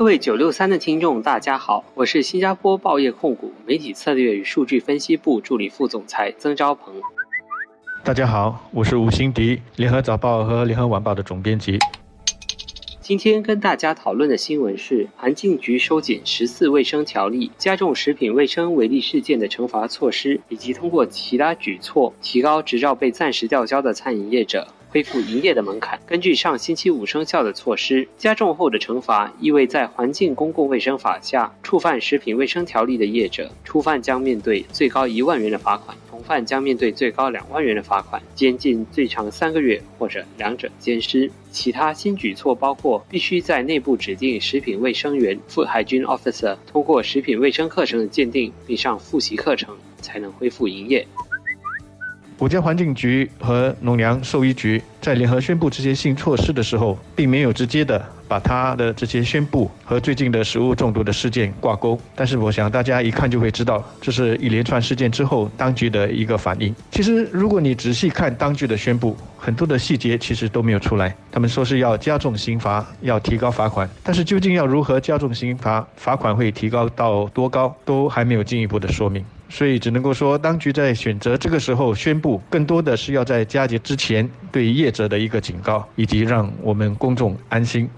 各位九六三的听众，大家好，我是新加坡报业控股媒体策略与数据分析部助理副总裁曾昭鹏。大家好，我是吴新迪，联合早报和联合晚报的总编辑。今天跟大家讨论的新闻是，环境局收紧十四卫生条例，加重食品卫生违例事件的惩罚措施，以及通过其他举措提高执照被暂时吊销的餐饮业者。恢复营业的门槛。根据上星期五生效的措施，加重后的惩罚意味在环境公共卫生法下触犯食品卫生条例的业者，初犯将面对最高一万元的罚款，重犯将面对最高两万元的罚款，监禁最长三个月或者两者兼施。其他新举措包括必须在内部指定食品卫生员 （Food Hygiene Officer） 通过食品卫生课程的鉴定并上复习课程，才能恢复营业。国家环境局和农粮兽医局在联合宣布这些新措施的时候，并没有直接的把他的这些宣布和最近的食物中毒的事件挂钩。但是，我想大家一看就会知道，这是一连串事件之后当局的一个反应。其实，如果你仔细看当局的宣布，很多的细节其实都没有出来。他们说是要加重刑罚，要提高罚款，但是究竟要如何加重刑罚，罚款会提高到多高，都还没有进一步的说明。所以只能够说，当局在选择这个时候宣布，更多的是要在佳节之前对业者的一个警告，以及让我们公众安心。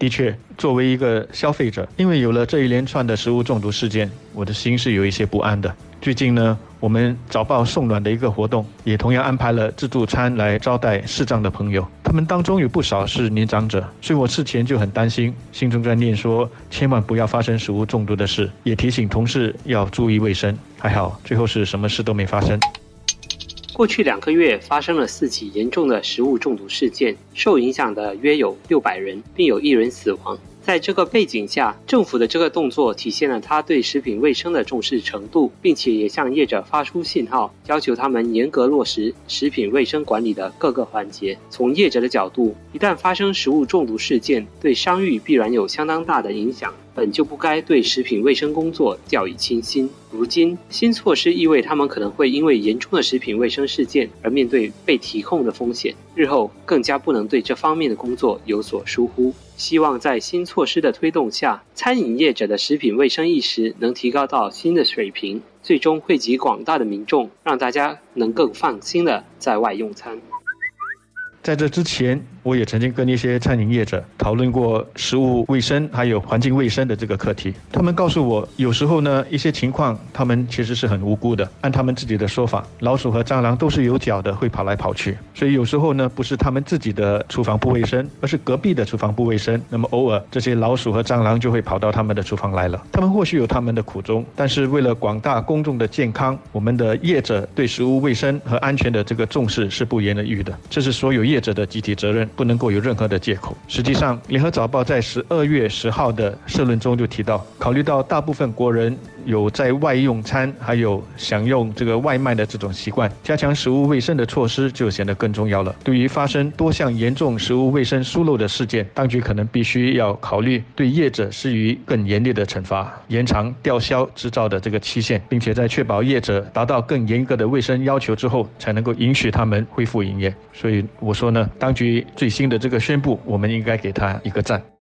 的确，作为一个消费者，因为有了这一连串的食物中毒事件，我的心是有一些不安的。最近呢，我们早报送暖的一个活动，也同样安排了自助餐来招待视障的朋友。他们当中有不少是年长者，所以我事前就很担心，心中在念说，千万不要发生食物中毒的事，也提醒同事要注意卫生。还好，最后是什么事都没发生。过去两个月发生了四起严重的食物中毒事件，受影响的约有六百人，并有一人死亡。在这个背景下，政府的这个动作体现了他对食品卫生的重视程度，并且也向业者发出信号，要求他们严格落实食品卫生管理的各个环节。从业者的角度，一旦发生食物中毒事件，对商誉必然有相当大的影响。本就不该对食品卫生工作掉以轻心。如今新措施意味他们可能会因为严重的食品卫生事件而面对被提控的风险，日后更加不能对这方面的工作有所疏忽。希望在新措施的推动下，餐饮业者的食品卫生意识能提高到新的水平，最终惠及广大的民众，让大家能更放心的在外用餐。在这之前。我也曾经跟一些餐饮业者讨论过食物卫生还有环境卫生的这个课题。他们告诉我，有时候呢，一些情况他们其实是很无辜的。按他们自己的说法，老鼠和蟑螂都是有脚的，会跑来跑去。所以有时候呢，不是他们自己的厨房不卫生，而是隔壁的厨房不卫生。那么偶尔这些老鼠和蟑螂就会跑到他们的厨房来了。他们或许有他们的苦衷，但是为了广大公众的健康，我们的业者对食物卫生和安全的这个重视是不言而喻的。这是所有业者的集体责任。不能够有任何的借口。实际上，《联合早报》在十二月十号的社论中就提到，考虑到大部分国人有在外用餐，还有享用这个外卖的这种习惯，加强食物卫生的措施就显得更重要了。对于发生多项严重食物卫生疏漏的事件，当局可能必须要考虑对业者施予更严厉的惩罚，延长吊销执照的这个期限，并且在确保业者达到更严格的卫生要求之后，才能够允许他们恢复营业。所以我说呢，当局。最新的这个宣布，我们应该给他一个赞。